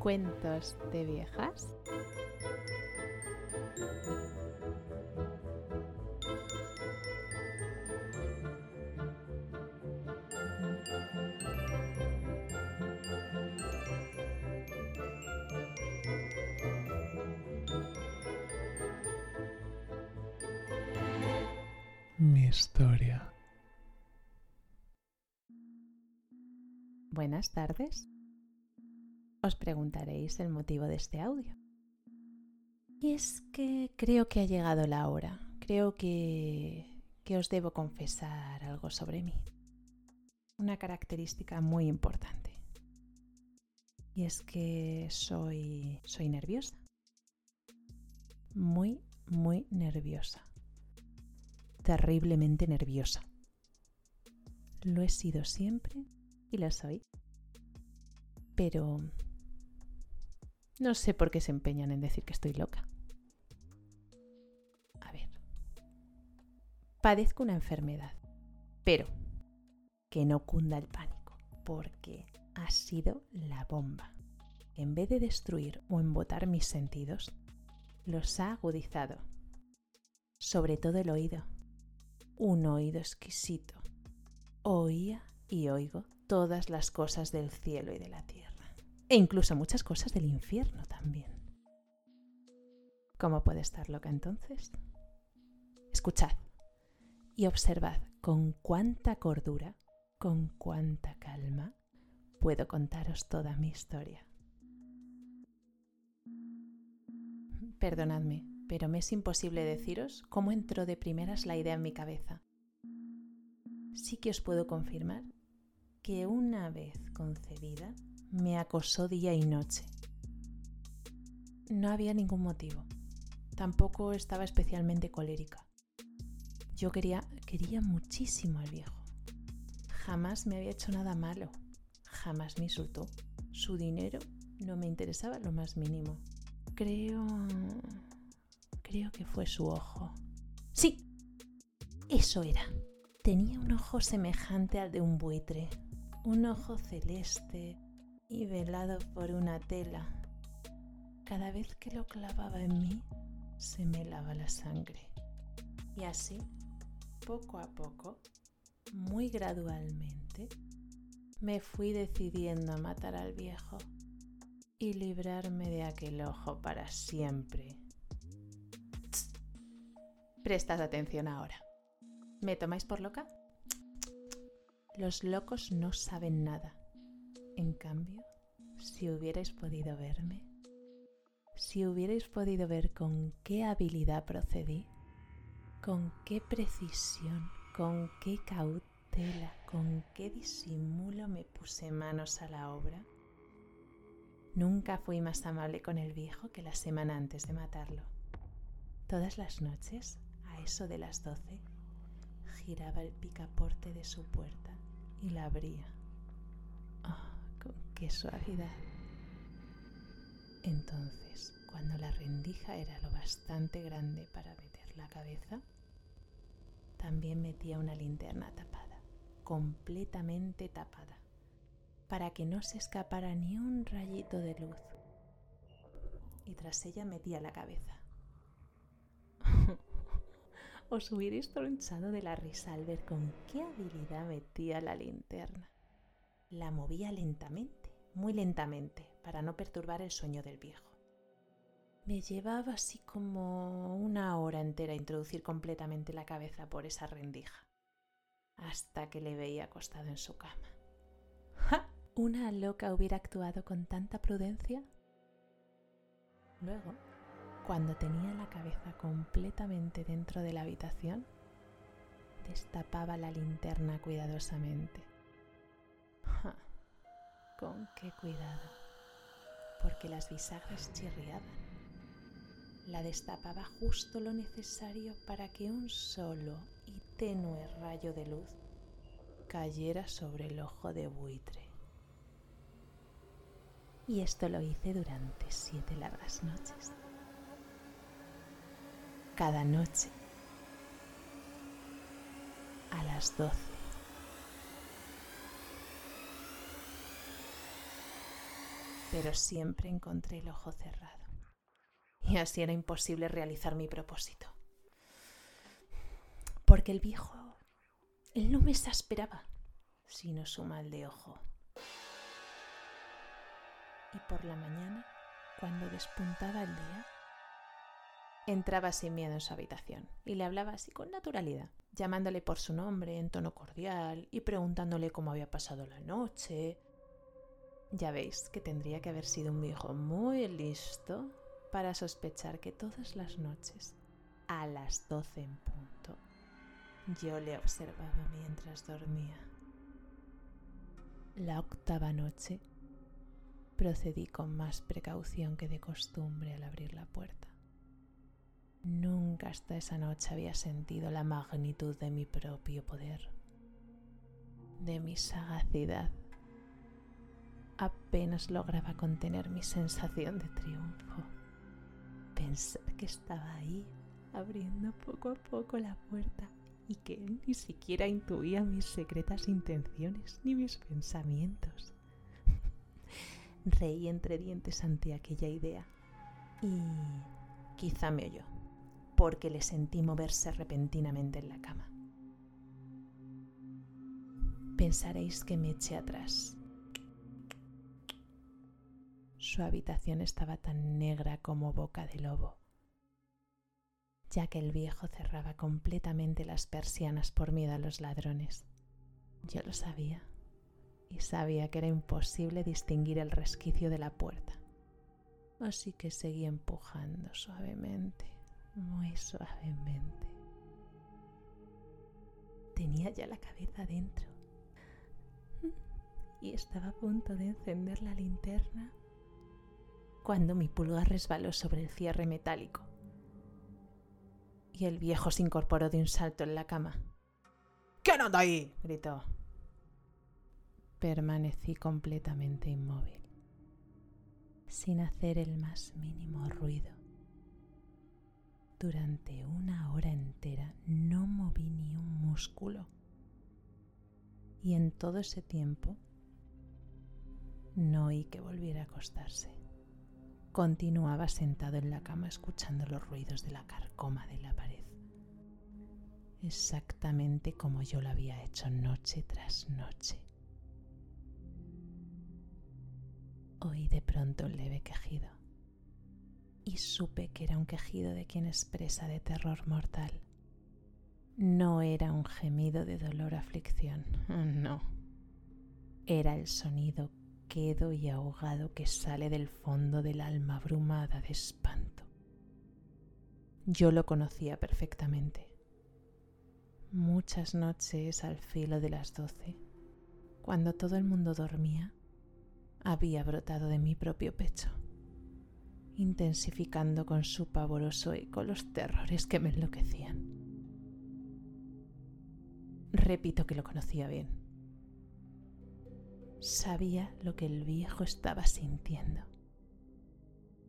Cuentos de viejas. Mi historia. Buenas tardes. Os preguntaréis el motivo de este audio. Y es que creo que ha llegado la hora. Creo que, que os debo confesar algo sobre mí. Una característica muy importante. Y es que soy, soy nerviosa. Muy, muy nerviosa. Terriblemente nerviosa. Lo he sido siempre y lo soy. Pero no sé por qué se empeñan en decir que estoy loca. A ver. Padezco una enfermedad, pero que no cunda el pánico, porque ha sido la bomba. En vez de destruir o embotar mis sentidos, los ha agudizado. Sobre todo el oído. Un oído exquisito. Oía y oigo todas las cosas del cielo y de la tierra e incluso muchas cosas del infierno también. ¿Cómo puede estar loca entonces? Escuchad y observad con cuánta cordura, con cuánta calma puedo contaros toda mi historia. Perdonadme, pero me es imposible deciros cómo entró de primeras la idea en mi cabeza. Sí que os puedo confirmar que una vez concebida, me acosó día y noche. No había ningún motivo. Tampoco estaba especialmente colérica. Yo quería, quería muchísimo al viejo. Jamás me había hecho nada malo. Jamás me insultó. Su dinero no me interesaba lo más mínimo. Creo... Creo que fue su ojo. Sí, eso era. Tenía un ojo semejante al de un buitre. Un ojo celeste, y velado por una tela. Cada vez que lo clavaba en mí, se me lava la sangre. Y así, poco a poco, muy gradualmente, me fui decidiendo a matar al viejo y librarme de aquel ojo para siempre. Prestad atención ahora. ¿Me tomáis por loca? Los locos no saben nada en cambio, si hubierais podido verme, si hubierais podido ver con qué habilidad procedí, con qué precisión, con qué cautela, con qué disimulo me puse manos a la obra, nunca fui más amable con el viejo que la semana antes de matarlo. Todas las noches, a eso de las doce, giraba el picaporte de su puerta y la abría. Con qué suavidad. Entonces, cuando la rendija era lo bastante grande para meter la cabeza, también metía una linterna tapada, completamente tapada, para que no se escapara ni un rayito de luz. Y tras ella metía la cabeza. Os hubierais tronchado de la risa al ver con qué habilidad metía la linterna. La movía lentamente, muy lentamente, para no perturbar el sueño del viejo. Me llevaba así como una hora entera introducir completamente la cabeza por esa rendija, hasta que le veía acostado en su cama. ¡Ja! ¿Una loca hubiera actuado con tanta prudencia? Luego, cuando tenía la cabeza completamente dentro de la habitación, destapaba la linterna cuidadosamente con qué cuidado, porque las bisagras chirriaban. La destapaba justo lo necesario para que un solo y tenue rayo de luz cayera sobre el ojo de buitre. Y esto lo hice durante siete largas noches. Cada noche, a las doce, pero siempre encontré el ojo cerrado. Y así era imposible realizar mi propósito. Porque el viejo, él no me exasperaba, sino su mal de ojo. Y por la mañana, cuando despuntaba el día, entraba sin miedo en su habitación y le hablaba así con naturalidad, llamándole por su nombre en tono cordial y preguntándole cómo había pasado la noche. Ya veis que tendría que haber sido un viejo muy listo para sospechar que todas las noches, a las doce en punto, yo le observaba mientras dormía. La octava noche procedí con más precaución que de costumbre al abrir la puerta. Nunca hasta esa noche había sentido la magnitud de mi propio poder, de mi sagacidad. Apenas lograba contener mi sensación de triunfo. Pensar que estaba ahí, abriendo poco a poco la puerta y que él ni siquiera intuía mis secretas intenciones ni mis pensamientos. Reí entre dientes ante aquella idea y quizá me oyó, porque le sentí moverse repentinamente en la cama. Pensaréis que me eché atrás. Su habitación estaba tan negra como boca de lobo, ya que el viejo cerraba completamente las persianas por miedo a los ladrones. Yo lo sabía y sabía que era imposible distinguir el resquicio de la puerta. Así que seguí empujando suavemente, muy suavemente. Tenía ya la cabeza dentro y estaba a punto de encender la linterna cuando mi pulgar resbaló sobre el cierre metálico y el viejo se incorporó de un salto en la cama. ¿Quién anda ahí? gritó permanecí completamente inmóvil, sin hacer el más mínimo ruido. Durante una hora entera no moví ni un músculo. Y en todo ese tiempo no oí que volviera a acostarse. Continuaba sentado en la cama escuchando los ruidos de la carcoma de la pared. Exactamente como yo lo había hecho noche tras noche. oí de pronto un leve quejido y supe que era un quejido de quien expresa de terror mortal. No era un gemido de dolor aflicción, no. Era el sonido quedo y ahogado que sale del fondo del alma abrumada de espanto. Yo lo conocía perfectamente. Muchas noches al filo de las doce, cuando todo el mundo dormía, había brotado de mi propio pecho, intensificando con su pavoroso eco los terrores que me enloquecían. Repito que lo conocía bien. Sabía lo que el viejo estaba sintiendo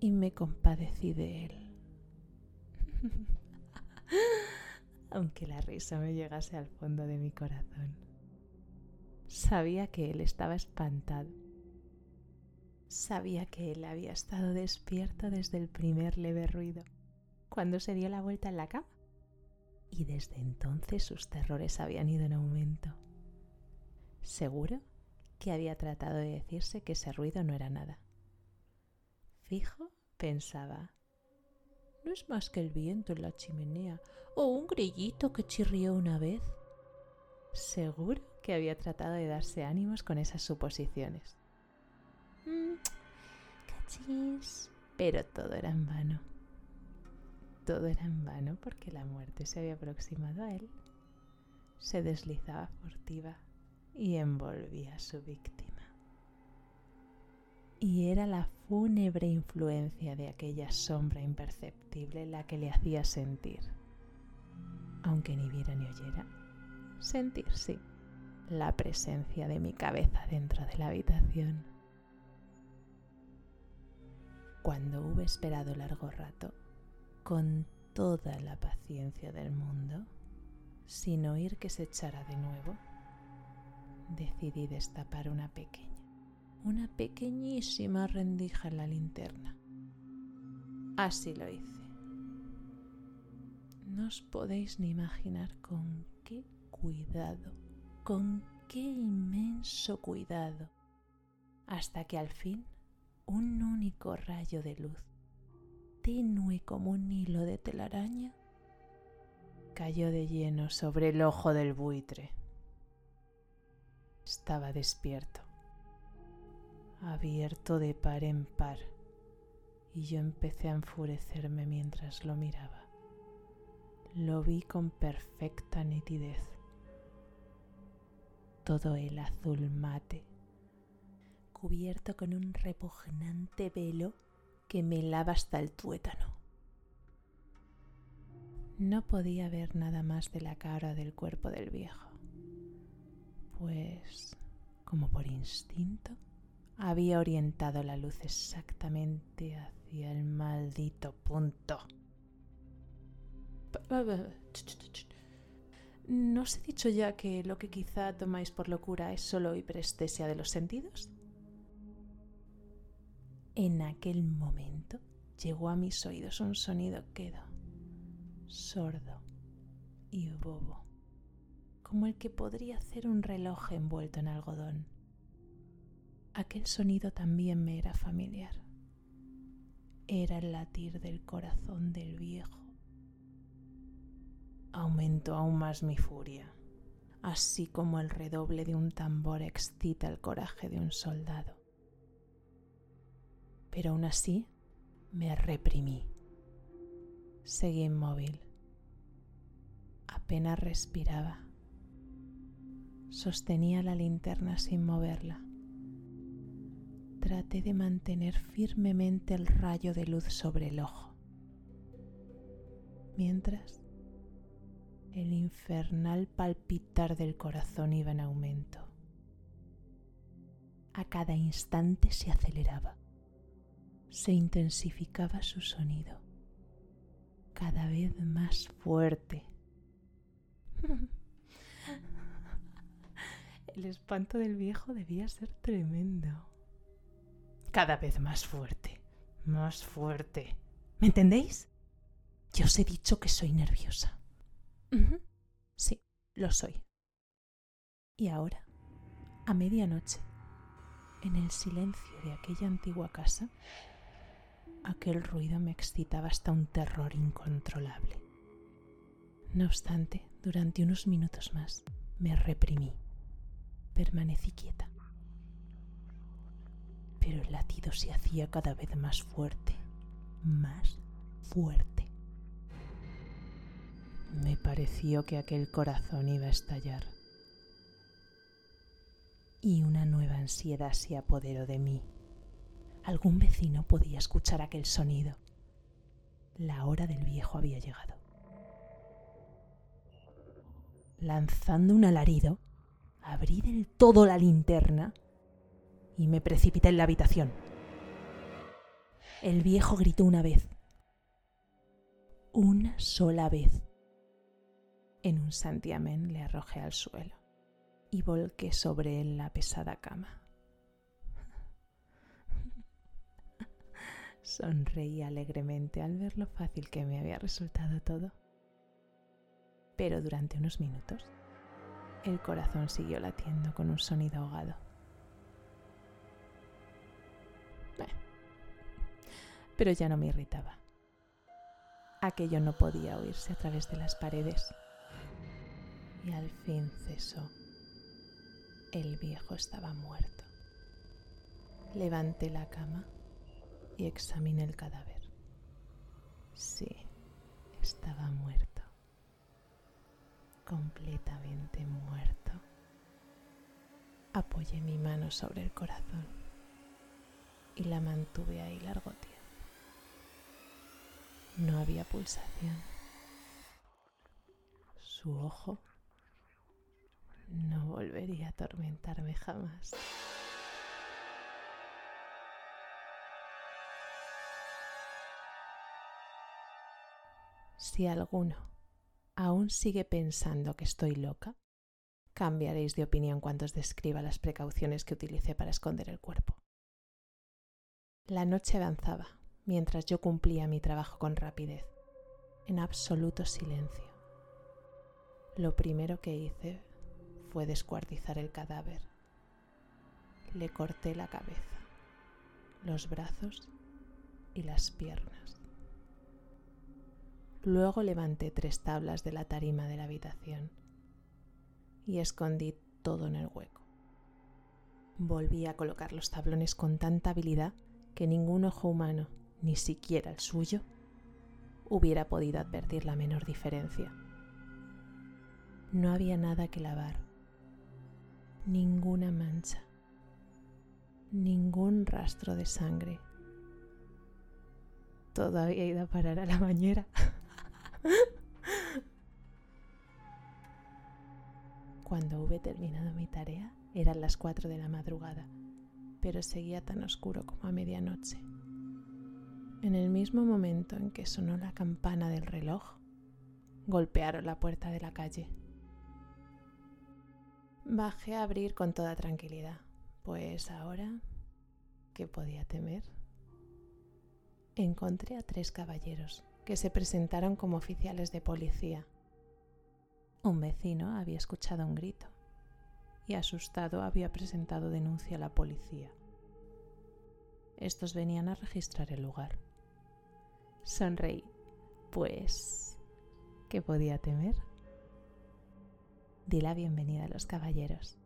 y me compadecí de él. Aunque la risa me llegase al fondo de mi corazón. Sabía que él estaba espantado Sabía que él había estado despierto desde el primer leve ruido, cuando se dio la vuelta en la cama. Y desde entonces sus terrores habían ido en aumento. Seguro que había tratado de decirse que ese ruido no era nada. Fijo, pensaba, no es más que el viento en la chimenea o un grillito que chirrió una vez. Seguro que había tratado de darse ánimos con esas suposiciones. Mm, cachis. Pero todo era en vano. Todo era en vano porque la muerte se había aproximado a él. Se deslizaba furtiva y envolvía a su víctima. Y era la fúnebre influencia de aquella sombra imperceptible la que le hacía sentir, aunque ni viera ni oyera, sentir sí, la presencia de mi cabeza dentro de la habitación. Cuando hube esperado largo rato, con toda la paciencia del mundo, sin oír que se echara de nuevo, decidí destapar una pequeña, una pequeñísima rendija en la linterna. Así lo hice. No os podéis ni imaginar con qué cuidado, con qué inmenso cuidado, hasta que al fin un único rayo de luz, tenue como un hilo de telaraña, cayó de lleno sobre el ojo del buitre. Estaba despierto, abierto de par en par, y yo empecé a enfurecerme mientras lo miraba. Lo vi con perfecta nitidez. Todo el azul mate, cubierto con un repugnante velo que me lava hasta el tuétano. No podía ver nada más de la cara del cuerpo del viejo, pues, como por instinto, había orientado la luz exactamente hacia el maldito punto. ¿No os he dicho ya que lo que quizá tomáis por locura es solo hiperestesia de los sentidos? En aquel momento llegó a mis oídos un sonido quedo, sordo y bobo, como el que podría hacer un reloj envuelto en algodón. Aquel sonido también me era familiar. Era el latir del corazón del viejo. Aumentó aún más mi furia, así como el redoble de un tambor excita el coraje de un soldado pero aún así me reprimí. Seguí inmóvil. Apenas respiraba. Sostenía la linterna sin moverla. Traté de mantener firmemente el rayo de luz sobre el ojo. Mientras, el infernal palpitar del corazón iba en aumento. A cada instante se aceleraba se intensificaba su sonido, cada vez más fuerte. El espanto del viejo debía ser tremendo. Cada vez más fuerte, más fuerte. ¿Me entendéis? Yo os he dicho que soy nerviosa. Sí, lo soy. Y ahora, a medianoche, en el silencio de aquella antigua casa, Aquel ruido me excitaba hasta un terror incontrolable. No obstante, durante unos minutos más me reprimí. Permanecí quieta. Pero el latido se hacía cada vez más fuerte, más fuerte. Me pareció que aquel corazón iba a estallar. Y una nueva ansiedad se apoderó de mí algún vecino podía escuchar aquel sonido. La hora del viejo había llegado. Lanzando un alarido, abrí del todo la linterna y me precipité en la habitación. El viejo gritó una vez. Una sola vez. En un santiamén le arrojé al suelo y volqué sobre él la pesada cama. Sonreí alegremente al ver lo fácil que me había resultado todo. Pero durante unos minutos el corazón siguió latiendo con un sonido ahogado. Pero ya no me irritaba. Aquello no podía oírse a través de las paredes. Y al fin cesó. El viejo estaba muerto. Levanté la cama y examiné el cadáver. Sí, estaba muerto. Completamente muerto. Apoyé mi mano sobre el corazón y la mantuve ahí largo tiempo. No había pulsación. Su ojo no volvería a atormentarme jamás. Si alguno aún sigue pensando que estoy loca, Cambiaréis de opinión cuando os describa las precauciones que utilicé para esconder el cuerpo. La noche avanzaba mientras yo cumplía mi trabajo con rapidez, en absoluto silencio. Lo primero que hice fue descuartizar el cadáver. Le corté la cabeza, los brazos y las piernas. Luego levanté tres tablas de la tarima de la habitación y escondí todo en el hueco. Volví a colocar los tablones con tanta habilidad que ningún ojo humano, ni siquiera el suyo, hubiera podido advertir la menor diferencia. No había nada que lavar, ninguna mancha, ningún rastro de sangre. Todo había ido a parar a la bañera. Cuando hube terminado mi tarea, eran las cuatro de la madrugada, pero seguía tan oscuro como a medianoche. En el mismo momento en que sonó la campana del reloj, golpearon la puerta de la calle. Bajé a abrir con toda tranquilidad, pues ahora, ¿qué podía temer? Encontré a tres caballeros que se presentaron como oficiales de policía. Un vecino había escuchado un grito y asustado había presentado denuncia a la policía. Estos venían a registrar el lugar. Sonreí, pues, ¿qué podía temer? Di la bienvenida a los caballeros.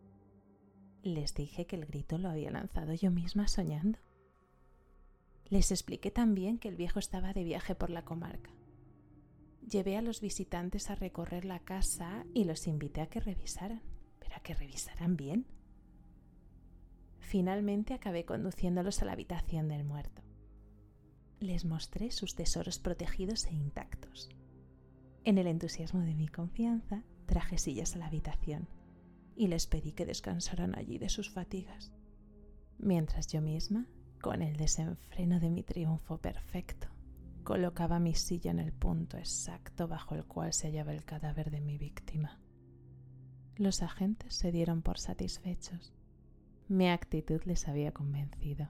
Les dije que el grito lo había lanzado yo misma soñando. Les expliqué también que el viejo estaba de viaje por la comarca. Llevé a los visitantes a recorrer la casa y los invité a que revisaran, pero a que revisaran bien. Finalmente acabé conduciéndolos a la habitación del muerto. Les mostré sus tesoros protegidos e intactos. En el entusiasmo de mi confianza, traje sillas a la habitación y les pedí que descansaran allí de sus fatigas, mientras yo misma, con el desenfreno de mi triunfo perfecto, colocaba mi silla en el punto exacto bajo el cual se hallaba el cadáver de mi víctima. Los agentes se dieron por satisfechos. Mi actitud les había convencido.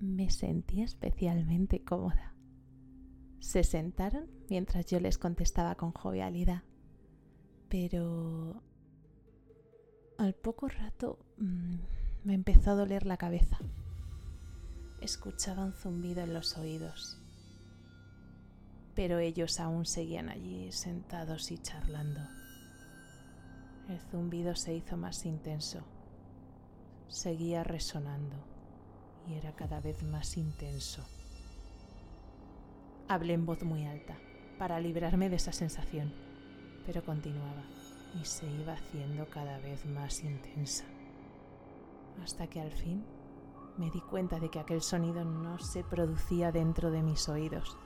Me sentía especialmente cómoda. Se sentaron mientras yo les contestaba con jovialidad. Pero al poco rato mmm, me empezó a doler la cabeza. Escuchaba un zumbido en los oídos. Pero ellos aún seguían allí sentados y charlando. El zumbido se hizo más intenso. Seguía resonando y era cada vez más intenso. Hablé en voz muy alta para librarme de esa sensación, pero continuaba y se iba haciendo cada vez más intensa. Hasta que al fin me di cuenta de que aquel sonido no se producía dentro de mis oídos.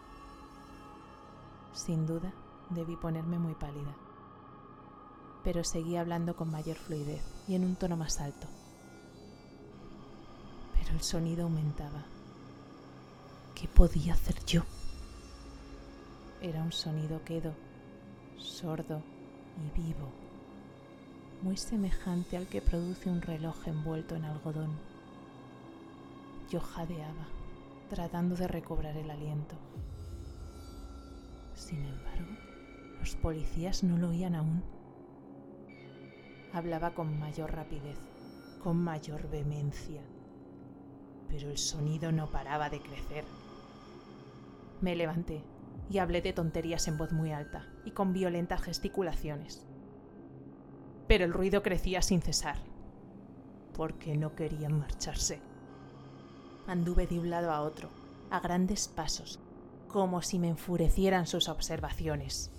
Sin duda, debí ponerme muy pálida, pero seguí hablando con mayor fluidez y en un tono más alto. Pero el sonido aumentaba. ¿Qué podía hacer yo? Era un sonido quedo, sordo y vivo, muy semejante al que produce un reloj envuelto en algodón. Yo jadeaba, tratando de recobrar el aliento. Sin embargo, los policías no lo oían aún. Hablaba con mayor rapidez, con mayor vehemencia, pero el sonido no paraba de crecer. Me levanté y hablé de tonterías en voz muy alta y con violentas gesticulaciones. Pero el ruido crecía sin cesar, porque no querían marcharse. Anduve de un lado a otro, a grandes pasos, como si me enfurecieran sus observaciones.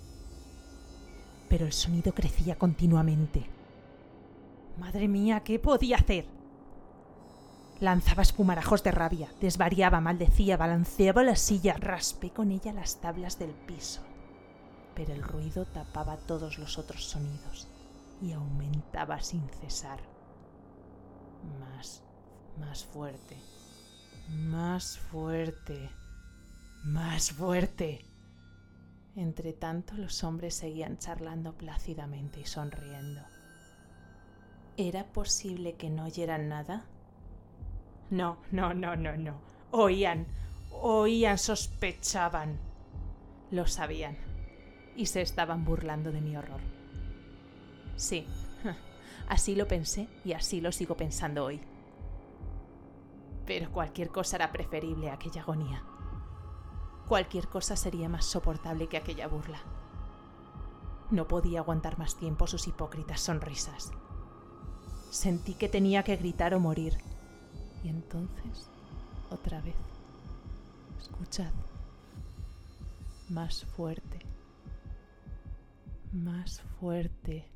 Pero el sonido crecía continuamente. Madre mía, ¿qué podía hacer? Lanzaba espumarajos de rabia, desvariaba, maldecía, balanceaba la silla, raspé con ella las tablas del piso. Pero el ruido tapaba todos los otros sonidos y aumentaba sin cesar. Más, más fuerte, más fuerte, más fuerte. Entre tanto, los hombres seguían charlando plácidamente y sonriendo. ¿Era posible que no oyeran nada? No, no, no, no, no. Oían, oían, sospechaban. Lo sabían. Y se estaban burlando de mi horror. Sí, así lo pensé y así lo sigo pensando hoy. Pero cualquier cosa era preferible a aquella agonía. Cualquier cosa sería más soportable que aquella burla. No podía aguantar más tiempo sus hipócritas sonrisas. Sentí que tenía que gritar o morir. Y entonces, otra vez, escuchad, más fuerte, más fuerte,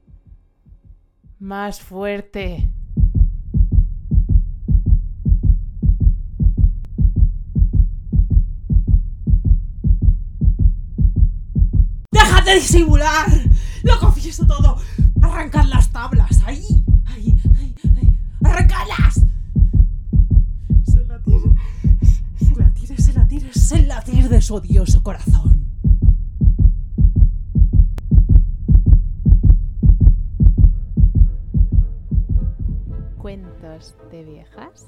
más fuerte. ¡Deja de disimular! ¡Lo confieso todo! ¡Arrancad las tablas! ¡Ahí! ¡Ahí! ¡Ahí! ahí. ¡Arrancadlas! Es el latir. Es el latir, es el latir, es el latir de su odioso corazón. De viejas